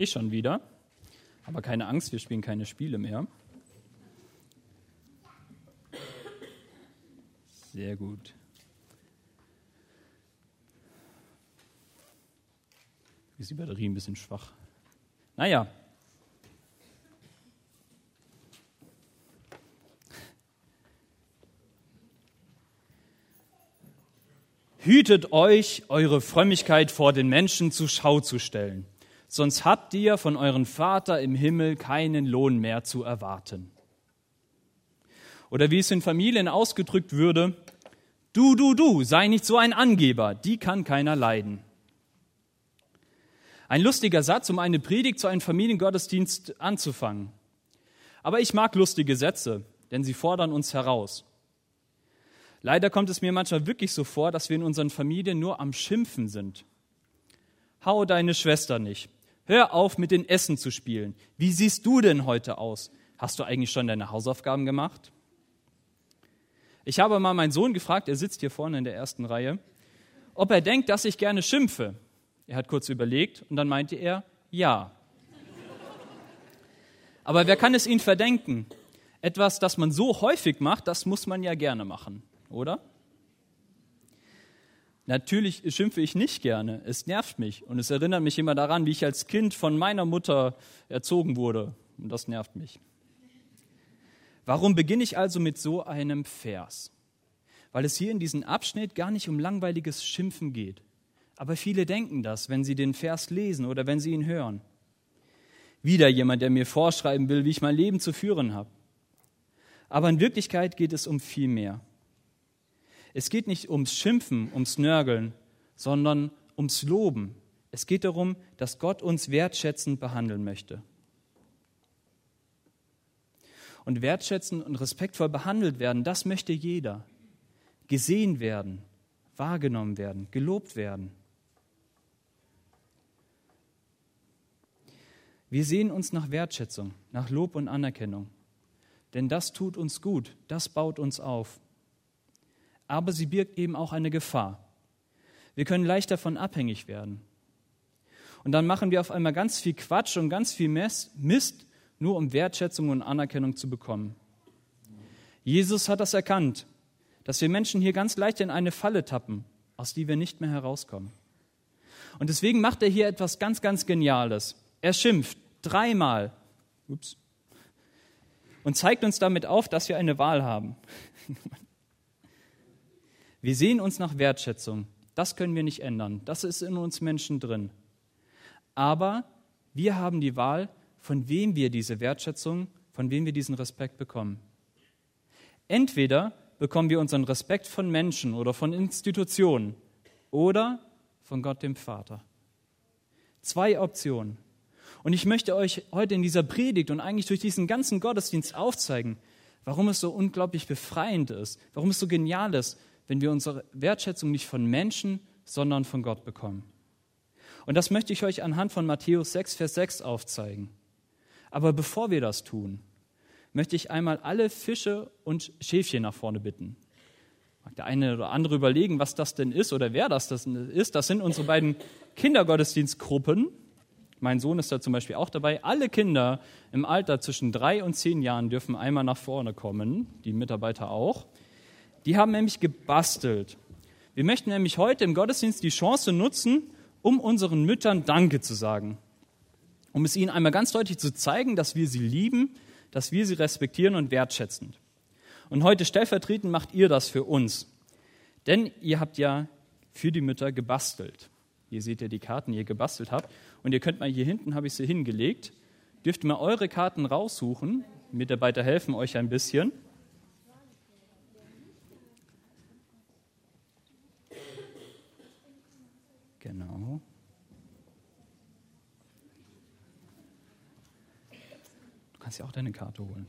Ich schon wieder. Aber keine Angst, wir spielen keine Spiele mehr. Sehr gut. Ist die Batterie ein bisschen schwach? Naja. Hütet euch, eure Frömmigkeit vor den Menschen zur Schau zu stellen, sonst habt ihr von eurem Vater im Himmel keinen Lohn mehr zu erwarten. Oder wie es in Familien ausgedrückt würde, du, du, du, sei nicht so ein Angeber, die kann keiner leiden. Ein lustiger Satz, um eine Predigt zu einem Familiengottesdienst anzufangen. Aber ich mag lustige Sätze, denn sie fordern uns heraus. Leider kommt es mir manchmal wirklich so vor, dass wir in unseren Familien nur am Schimpfen sind. Hau deine Schwester nicht. Hör auf, mit den Essen zu spielen. Wie siehst du denn heute aus? Hast du eigentlich schon deine Hausaufgaben gemacht? Ich habe mal meinen Sohn gefragt, er sitzt hier vorne in der ersten Reihe, ob er denkt, dass ich gerne schimpfe. Er hat kurz überlegt und dann meinte er, ja. Aber wer kann es Ihnen verdenken? Etwas, das man so häufig macht, das muss man ja gerne machen, oder? Natürlich schimpfe ich nicht gerne. Es nervt mich und es erinnert mich immer daran, wie ich als Kind von meiner Mutter erzogen wurde. Und das nervt mich. Warum beginne ich also mit so einem Vers? Weil es hier in diesem Abschnitt gar nicht um langweiliges Schimpfen geht. Aber viele denken das, wenn sie den Vers lesen oder wenn sie ihn hören. Wieder jemand, der mir vorschreiben will, wie ich mein Leben zu führen habe. Aber in Wirklichkeit geht es um viel mehr. Es geht nicht ums Schimpfen, ums Nörgeln, sondern ums Loben. Es geht darum, dass Gott uns wertschätzend behandeln möchte. Und wertschätzend und respektvoll behandelt werden, das möchte jeder. Gesehen werden, wahrgenommen werden, gelobt werden. Wir sehen uns nach Wertschätzung, nach Lob und Anerkennung. Denn das tut uns gut, das baut uns auf. Aber sie birgt eben auch eine Gefahr. Wir können leicht davon abhängig werden. Und dann machen wir auf einmal ganz viel Quatsch und ganz viel Mist, nur um Wertschätzung und Anerkennung zu bekommen. Jesus hat das erkannt, dass wir Menschen hier ganz leicht in eine Falle tappen, aus die wir nicht mehr herauskommen. Und deswegen macht er hier etwas ganz, ganz Geniales. Er schimpft dreimal. Ups. Und zeigt uns damit auf, dass wir eine Wahl haben. Wir sehen uns nach Wertschätzung. Das können wir nicht ändern. Das ist in uns Menschen drin. Aber wir haben die Wahl, von wem wir diese Wertschätzung, von wem wir diesen Respekt bekommen. Entweder bekommen wir unseren Respekt von Menschen oder von Institutionen oder von Gott dem Vater. Zwei Optionen. Und ich möchte euch heute in dieser Predigt und eigentlich durch diesen ganzen Gottesdienst aufzeigen, warum es so unglaublich befreiend ist, warum es so genial ist, wenn wir unsere Wertschätzung nicht von Menschen, sondern von Gott bekommen. Und das möchte ich euch anhand von Matthäus 6, Vers 6 aufzeigen. Aber bevor wir das tun, möchte ich einmal alle Fische und Schäfchen nach vorne bitten. Mag der eine oder andere überlegen, was das denn ist oder wer das ist. Das sind unsere beiden Kindergottesdienstgruppen, mein Sohn ist da zum Beispiel auch dabei. Alle Kinder im Alter zwischen drei und zehn Jahren dürfen einmal nach vorne kommen, die Mitarbeiter auch. Die haben nämlich gebastelt. Wir möchten nämlich heute im Gottesdienst die Chance nutzen, um unseren Müttern Danke zu sagen. Um es ihnen einmal ganz deutlich zu zeigen, dass wir sie lieben, dass wir sie respektieren und wertschätzen. Und heute stellvertretend macht ihr das für uns. Denn ihr habt ja für die Mütter gebastelt. Hier seht ihr die Karten, die ihr gebastelt habt. Und ihr könnt mal hier hinten, habe ich sie hingelegt, dürft mal eure Karten raussuchen. Mitarbeiter helfen euch ein bisschen. Genau. Du kannst ja auch deine Karte holen.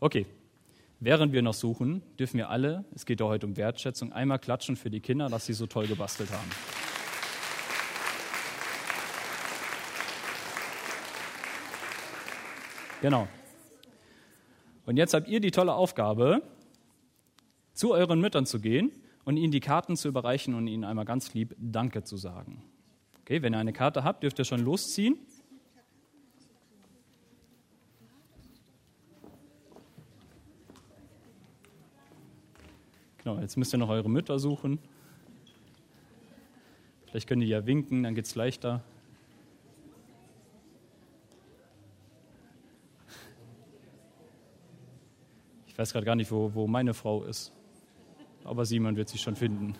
Okay, Während wir noch suchen, dürfen wir alle, es geht ja heute um Wertschätzung, einmal klatschen für die Kinder, dass sie so toll gebastelt haben. Genau. Und jetzt habt ihr die tolle Aufgabe, zu euren Müttern zu gehen und ihnen die Karten zu überreichen und ihnen einmal ganz lieb Danke zu sagen. Okay, wenn ihr eine Karte habt, dürft ihr schon losziehen. Genau, jetzt müsst ihr noch eure Mütter suchen. Vielleicht können die ja winken, dann geht es leichter. Ich weiß gerade gar nicht, wo, wo meine Frau ist. Aber Simon wird sie schon finden.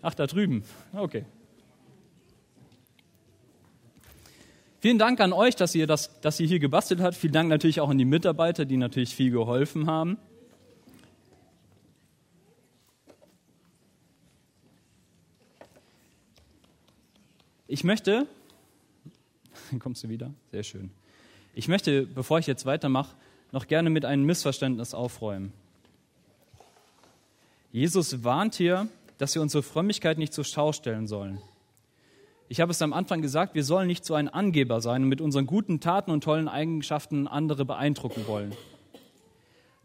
Ach, da drüben. Okay. Vielen Dank an euch, dass ihr, das, dass ihr hier gebastelt habt. Vielen Dank natürlich auch an die Mitarbeiter, die natürlich viel geholfen haben. Ich möchte, kommst du wieder? Sehr schön. Ich möchte, bevor ich jetzt weitermache, noch gerne mit einem Missverständnis aufräumen. Jesus warnt hier, dass wir unsere Frömmigkeit nicht zur Schau stellen sollen. Ich habe es am Anfang gesagt, wir sollen nicht so ein Angeber sein und mit unseren guten Taten und tollen Eigenschaften andere beeindrucken wollen.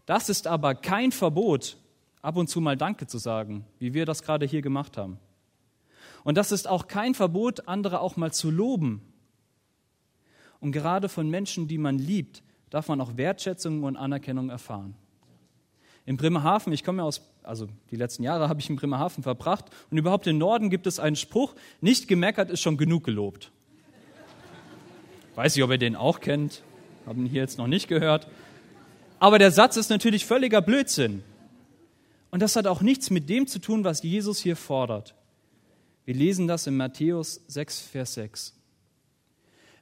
Das ist aber kein Verbot, ab und zu mal Danke zu sagen, wie wir das gerade hier gemacht haben. Und das ist auch kein Verbot, andere auch mal zu loben. Und gerade von Menschen, die man liebt, darf man auch Wertschätzung und Anerkennung erfahren. In Bremerhaven, ich komme ja aus, also die letzten Jahre habe ich in Bremerhaven verbracht und überhaupt im Norden gibt es einen Spruch, nicht gemeckert ist schon genug gelobt. Weiß ich, ob ihr den auch kennt, haben hier jetzt noch nicht gehört. Aber der Satz ist natürlich völliger Blödsinn. Und das hat auch nichts mit dem zu tun, was Jesus hier fordert. Wir lesen das in Matthäus 6, Vers 6.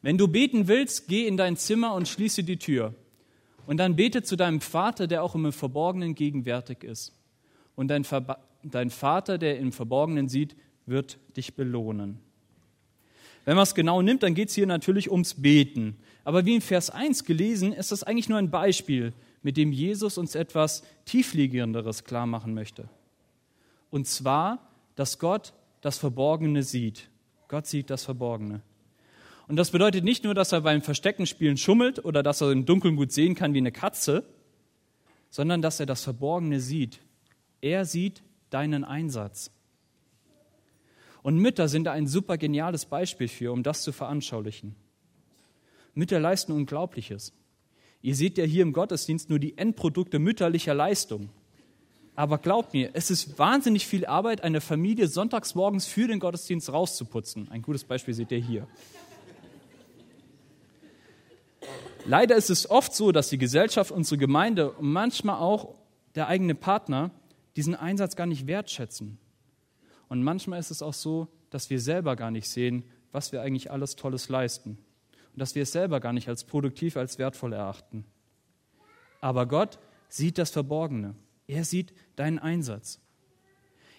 Wenn du beten willst, geh in dein Zimmer und schließe die Tür. Und dann bete zu deinem Vater, der auch im Verborgenen gegenwärtig ist. Und dein, dein Vater, der im Verborgenen sieht, wird dich belohnen. Wenn man es genau nimmt, dann geht es hier natürlich ums Beten. Aber wie in Vers 1 gelesen, ist das eigentlich nur ein Beispiel, mit dem Jesus uns etwas tiefliegenderes klar machen möchte. Und zwar, dass Gott das Verborgene sieht. Gott sieht das Verborgene. Und das bedeutet nicht nur, dass er beim Versteckenspielen schummelt oder dass er im Dunkeln gut sehen kann wie eine Katze, sondern dass er das Verborgene sieht. Er sieht deinen Einsatz. Und Mütter sind ein super geniales Beispiel für, um das zu veranschaulichen. Mütter leisten Unglaubliches. Ihr seht ja hier im Gottesdienst nur die Endprodukte mütterlicher Leistung. Aber glaubt mir, es ist wahnsinnig viel Arbeit, eine Familie sonntags morgens für den Gottesdienst rauszuputzen. Ein gutes Beispiel seht ihr hier. Leider ist es oft so, dass die Gesellschaft, unsere Gemeinde und manchmal auch der eigene Partner diesen Einsatz gar nicht wertschätzen. Und manchmal ist es auch so, dass wir selber gar nicht sehen, was wir eigentlich alles Tolles leisten. Und dass wir es selber gar nicht als produktiv, als wertvoll erachten. Aber Gott sieht das Verborgene. Er sieht deinen Einsatz.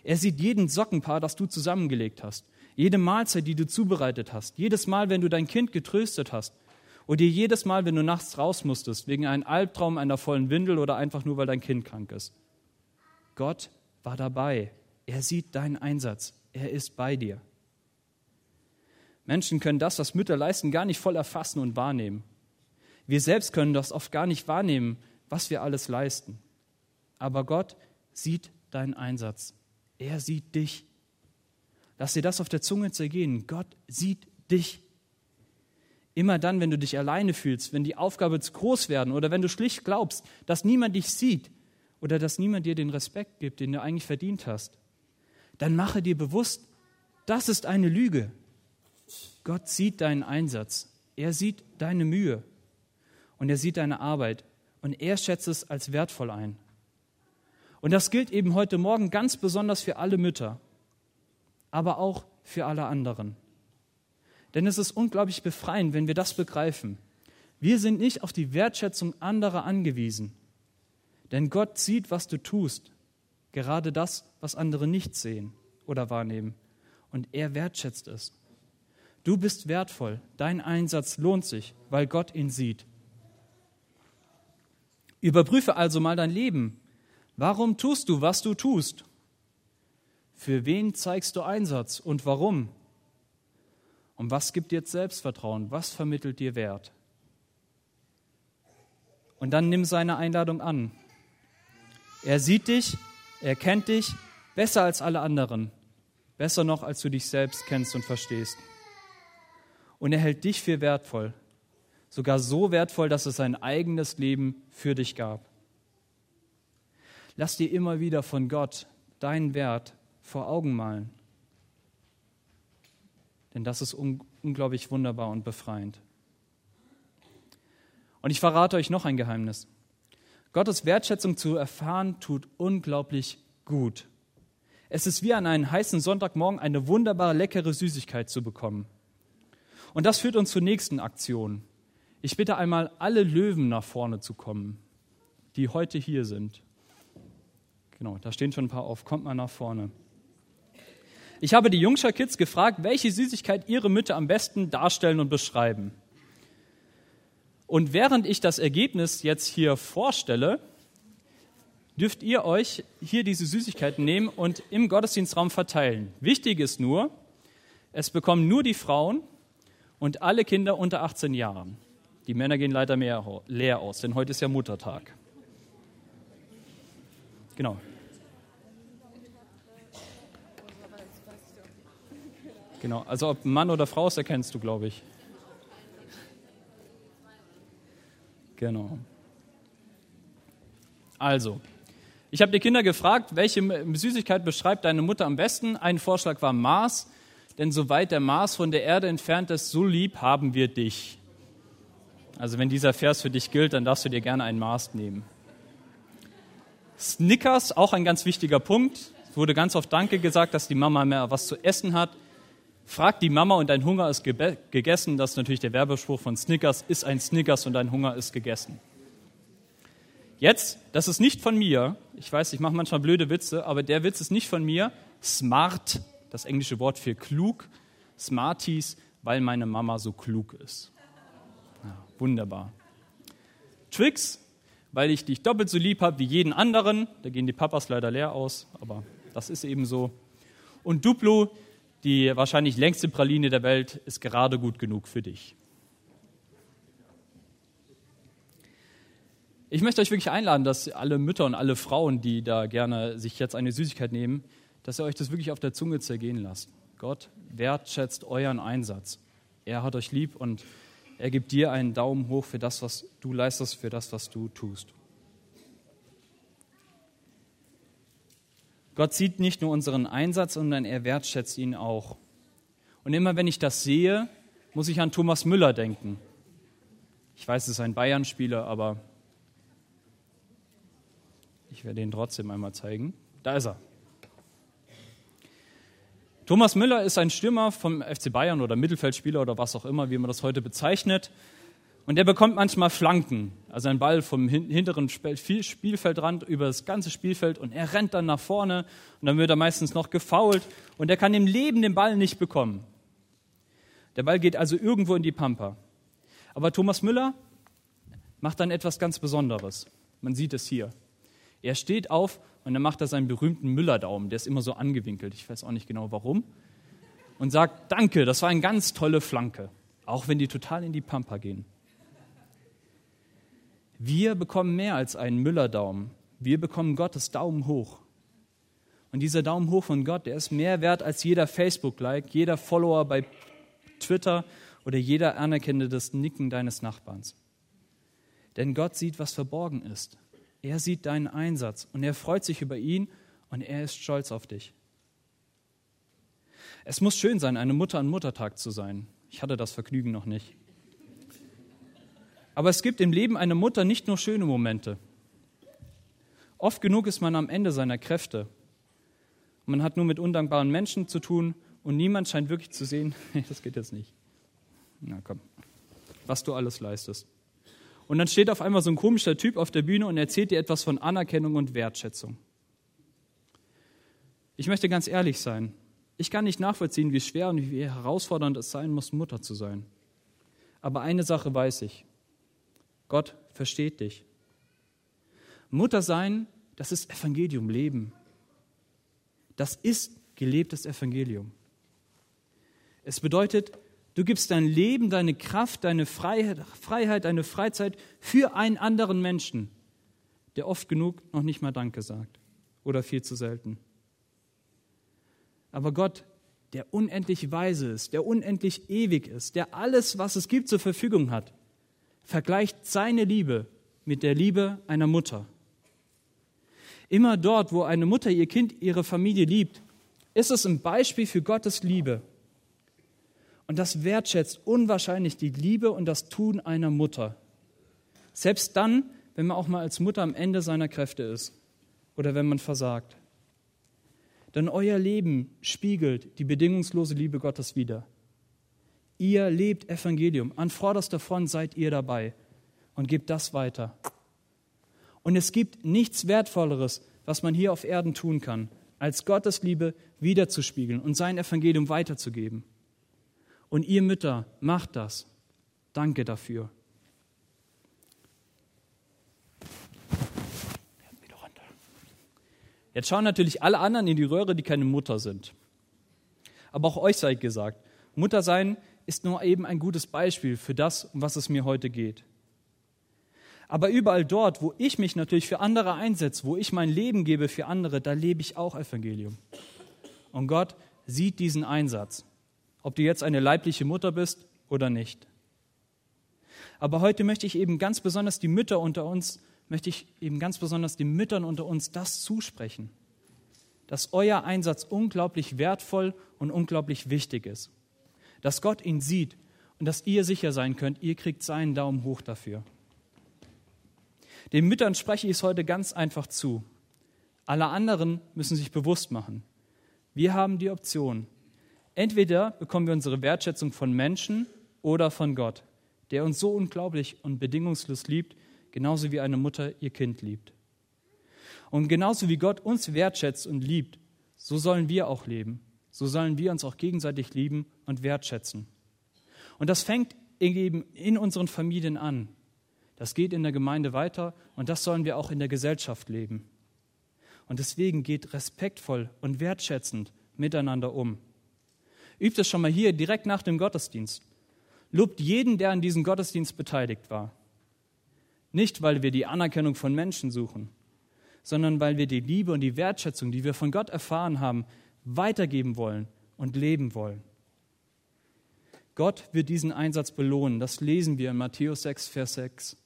Er sieht jeden Sockenpaar, das du zusammengelegt hast, jede Mahlzeit, die du zubereitet hast, jedes Mal, wenn du dein Kind getröstet hast oder dir jedes Mal, wenn du nachts raus musstest, wegen einem Albtraum, einer vollen Windel oder einfach nur, weil dein Kind krank ist. Gott war dabei. Er sieht deinen Einsatz. Er ist bei dir. Menschen können das, was Mütter leisten, gar nicht voll erfassen und wahrnehmen. Wir selbst können das oft gar nicht wahrnehmen, was wir alles leisten. Aber Gott sieht deinen Einsatz. Er sieht dich. Lass dir das auf der Zunge zergehen. Gott sieht dich. Immer dann, wenn du dich alleine fühlst, wenn die Aufgabe zu groß werden oder wenn du schlicht glaubst, dass niemand dich sieht oder dass niemand dir den Respekt gibt, den du eigentlich verdient hast, dann mache dir bewusst, das ist eine Lüge. Gott sieht deinen Einsatz. Er sieht deine Mühe und er sieht deine Arbeit und er schätzt es als wertvoll ein. Und das gilt eben heute Morgen ganz besonders für alle Mütter, aber auch für alle anderen. Denn es ist unglaublich befreiend, wenn wir das begreifen. Wir sind nicht auf die Wertschätzung anderer angewiesen, denn Gott sieht, was du tust, gerade das, was andere nicht sehen oder wahrnehmen, und er wertschätzt es. Du bist wertvoll, dein Einsatz lohnt sich, weil Gott ihn sieht. Überprüfe also mal dein Leben Warum tust du, was du tust? Für wen zeigst du Einsatz und warum? Und was gibt dir Selbstvertrauen? Was vermittelt dir Wert? Und dann nimm seine Einladung an. Er sieht dich, er kennt dich, Besser als alle anderen. Besser noch, als du dich selbst kennst und verstehst. Und er hält dich für wertvoll. Sogar so wertvoll, dass es sein eigenes Leben für dich gab. Lass dir immer wieder von Gott deinen Wert vor Augen malen. Denn das ist un unglaublich wunderbar und befreiend. Und ich verrate euch noch ein Geheimnis. Gottes Wertschätzung zu erfahren, tut unglaublich gut. Es ist wie an einem heißen Sonntagmorgen eine wunderbare, leckere Süßigkeit zu bekommen. Und das führt uns zur nächsten Aktion. Ich bitte einmal alle Löwen nach vorne zu kommen, die heute hier sind. Genau, da stehen schon ein paar auf. Kommt mal nach vorne. Ich habe die Jungscher Kids gefragt, welche Süßigkeit ihre Mütter am besten darstellen und beschreiben. Und während ich das Ergebnis jetzt hier vorstelle, dürft ihr euch hier diese Süßigkeiten nehmen und im Gottesdienstraum verteilen. Wichtig ist nur, es bekommen nur die Frauen und alle Kinder unter 18 Jahren. Die Männer gehen leider mehr leer aus, denn heute ist ja Muttertag. Genau. Genau, also ob Mann oder Frau ist, erkennst du, glaube ich. Genau. Also, ich habe die Kinder gefragt, welche Süßigkeit beschreibt deine Mutter am besten. Ein Vorschlag war Mars, denn soweit der Mars von der Erde entfernt ist, so lieb haben wir dich. Also wenn dieser Vers für dich gilt, dann darfst du dir gerne einen Mars nehmen. Snickers, auch ein ganz wichtiger Punkt. Es wurde ganz oft Danke gesagt, dass die Mama mehr was zu essen hat. Frag die Mama und dein Hunger ist gegessen. Das ist natürlich der Werbespruch von Snickers. Ist ein Snickers und dein Hunger ist gegessen. Jetzt, das ist nicht von mir. Ich weiß, ich mache manchmal blöde Witze, aber der Witz ist nicht von mir. Smart, das englische Wort für klug. Smarties, weil meine Mama so klug ist. Ja, wunderbar. Tricks, weil ich dich doppelt so lieb habe wie jeden anderen. Da gehen die Papas leider leer aus, aber das ist eben so. Und Duplo, die wahrscheinlich längste Praline der Welt ist gerade gut genug für dich. Ich möchte euch wirklich einladen, dass alle Mütter und alle Frauen, die da gerne sich jetzt eine Süßigkeit nehmen, dass ihr euch das wirklich auf der Zunge zergehen lasst. Gott wertschätzt euren Einsatz. Er hat euch lieb und er gibt dir einen Daumen hoch für das, was du leistest, für das, was du tust. Gott sieht nicht nur unseren Einsatz, sondern er wertschätzt ihn auch. Und immer wenn ich das sehe, muss ich an Thomas Müller denken. Ich weiß, es ist ein Bayern-Spieler, aber ich werde ihn trotzdem einmal zeigen. Da ist er. Thomas Müller ist ein Stürmer vom FC Bayern oder Mittelfeldspieler oder was auch immer, wie man das heute bezeichnet. Und der bekommt manchmal Flanken, also ein Ball vom hinteren Spielfeldrand über das ganze Spielfeld und er rennt dann nach vorne und dann wird er meistens noch gefault und er kann im Leben den Ball nicht bekommen. Der Ball geht also irgendwo in die Pampa. Aber Thomas Müller macht dann etwas ganz Besonderes. Man sieht es hier. Er steht auf und dann macht er seinen berühmten Müller-Daumen, der ist immer so angewinkelt, ich weiß auch nicht genau warum, und sagt, danke, das war eine ganz tolle Flanke, auch wenn die total in die Pampa gehen. Wir bekommen mehr als einen Müller-Daumen. Wir bekommen Gottes Daumen hoch. Und dieser Daumen hoch von Gott, der ist mehr wert als jeder Facebook-Like, jeder Follower bei Twitter oder jeder anerkennende Nicken deines Nachbarns. Denn Gott sieht, was verborgen ist. Er sieht deinen Einsatz und er freut sich über ihn und er ist stolz auf dich. Es muss schön sein, eine Mutter an Muttertag zu sein. Ich hatte das Vergnügen noch nicht. Aber es gibt im Leben einer Mutter nicht nur schöne Momente. Oft genug ist man am Ende seiner Kräfte. Man hat nur mit undankbaren Menschen zu tun und niemand scheint wirklich zu sehen, das geht jetzt nicht. Na komm, was du alles leistest. Und dann steht auf einmal so ein komischer Typ auf der Bühne und erzählt dir etwas von Anerkennung und Wertschätzung. Ich möchte ganz ehrlich sein. Ich kann nicht nachvollziehen, wie schwer und wie herausfordernd es sein muss, Mutter zu sein. Aber eine Sache weiß ich. Gott versteht dich. Mutter sein, das ist Evangelium, Leben. Das ist gelebtes Evangelium. Es bedeutet, du gibst dein Leben, deine Kraft, deine Freiheit, deine Freizeit für einen anderen Menschen, der oft genug noch nicht mal Danke sagt oder viel zu selten. Aber Gott, der unendlich weise ist, der unendlich ewig ist, der alles, was es gibt, zur Verfügung hat, vergleicht seine Liebe mit der Liebe einer Mutter. Immer dort, wo eine Mutter ihr Kind, ihre Familie liebt, ist es ein Beispiel für Gottes Liebe. Und das wertschätzt unwahrscheinlich die Liebe und das Tun einer Mutter. Selbst dann, wenn man auch mal als Mutter am Ende seiner Kräfte ist oder wenn man versagt. Denn euer Leben spiegelt die bedingungslose Liebe Gottes wider. Ihr lebt Evangelium. An vorderster Front seid ihr dabei und gebt das weiter. Und es gibt nichts Wertvolleres, was man hier auf Erden tun kann, als Gottes Liebe wiederzuspiegeln und sein Evangelium weiterzugeben. Und ihr Mütter, macht das. Danke dafür. Jetzt schauen natürlich alle anderen in die Röhre, die keine Mutter sind. Aber auch euch sei gesagt, Mutter sein ist nur eben ein gutes Beispiel für das, um was es mir heute geht. Aber überall dort, wo ich mich natürlich für andere einsetze, wo ich mein Leben gebe für andere, da lebe ich auch Evangelium. Und Gott sieht diesen Einsatz, ob du jetzt eine leibliche Mutter bist oder nicht. Aber heute möchte ich eben ganz besonders die Mütter unter uns, möchte ich eben ganz besonders den Müttern unter uns das zusprechen, dass euer Einsatz unglaublich wertvoll und unglaublich wichtig ist, dass Gott ihn sieht und dass ihr sicher sein könnt, ihr kriegt seinen Daumen hoch dafür. Den Müttern spreche ich es heute ganz einfach zu. Alle anderen müssen sich bewusst machen. Wir haben die Option. Entweder bekommen wir unsere Wertschätzung von Menschen oder von Gott, der uns so unglaublich und bedingungslos liebt, genauso wie eine Mutter ihr Kind liebt. Und genauso wie Gott uns wertschätzt und liebt, so sollen wir auch leben. So sollen wir uns auch gegenseitig lieben und wertschätzen. Und das fängt eben in unseren Familien an. Das geht in der Gemeinde weiter und das sollen wir auch in der Gesellschaft leben. Und deswegen geht respektvoll und wertschätzend miteinander um. Übt es schon mal hier direkt nach dem Gottesdienst. Lobt jeden, der an diesem Gottesdienst beteiligt war. Nicht, weil wir die Anerkennung von Menschen suchen, sondern weil wir die Liebe und die Wertschätzung, die wir von Gott erfahren haben, weitergeben wollen und leben wollen. Gott wird diesen Einsatz belohnen. Das lesen wir in Matthäus 6, Vers 6.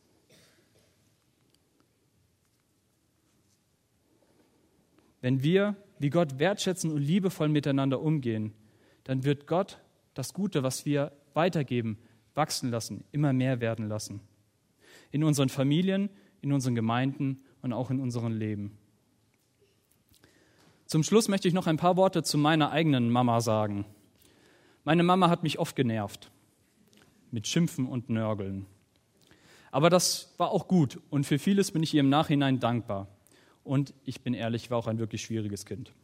Wenn wir wie Gott wertschätzen und liebevoll miteinander umgehen, dann wird Gott das Gute, was wir weitergeben, wachsen lassen, immer mehr werden lassen. In unseren Familien, in unseren Gemeinden und auch in unserem Leben. Zum Schluss möchte ich noch ein paar Worte zu meiner eigenen Mama sagen. Meine Mama hat mich oft genervt mit Schimpfen und Nörgeln. Aber das war auch gut und für vieles bin ich ihr im Nachhinein dankbar. Und ich bin ehrlich, war auch ein wirklich schwieriges Kind.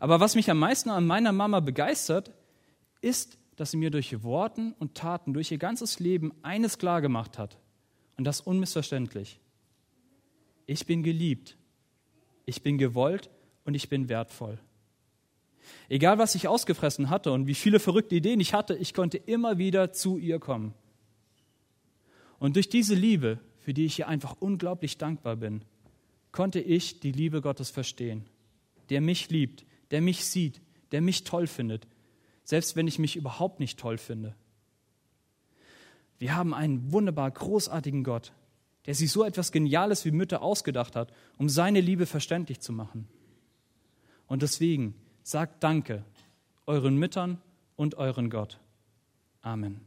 Aber was mich am meisten an meiner Mama begeistert, ist, dass sie mir durch Worten und Taten, durch ihr ganzes Leben eines klargemacht hat. Und das unmissverständlich. Ich bin geliebt, ich bin gewollt und ich bin wertvoll. Egal, was ich ausgefressen hatte und wie viele verrückte Ideen ich hatte, ich konnte immer wieder zu ihr kommen. Und durch diese Liebe, für die ich ihr einfach unglaublich dankbar bin, konnte ich die Liebe Gottes verstehen, der mich liebt, der mich sieht, der mich toll findet, selbst wenn ich mich überhaupt nicht toll finde. Wir haben einen wunderbar großartigen Gott, der sich so etwas Geniales wie Mütter ausgedacht hat, um seine Liebe verständlich zu machen. Und deswegen sagt Danke euren Müttern und euren Gott. Amen.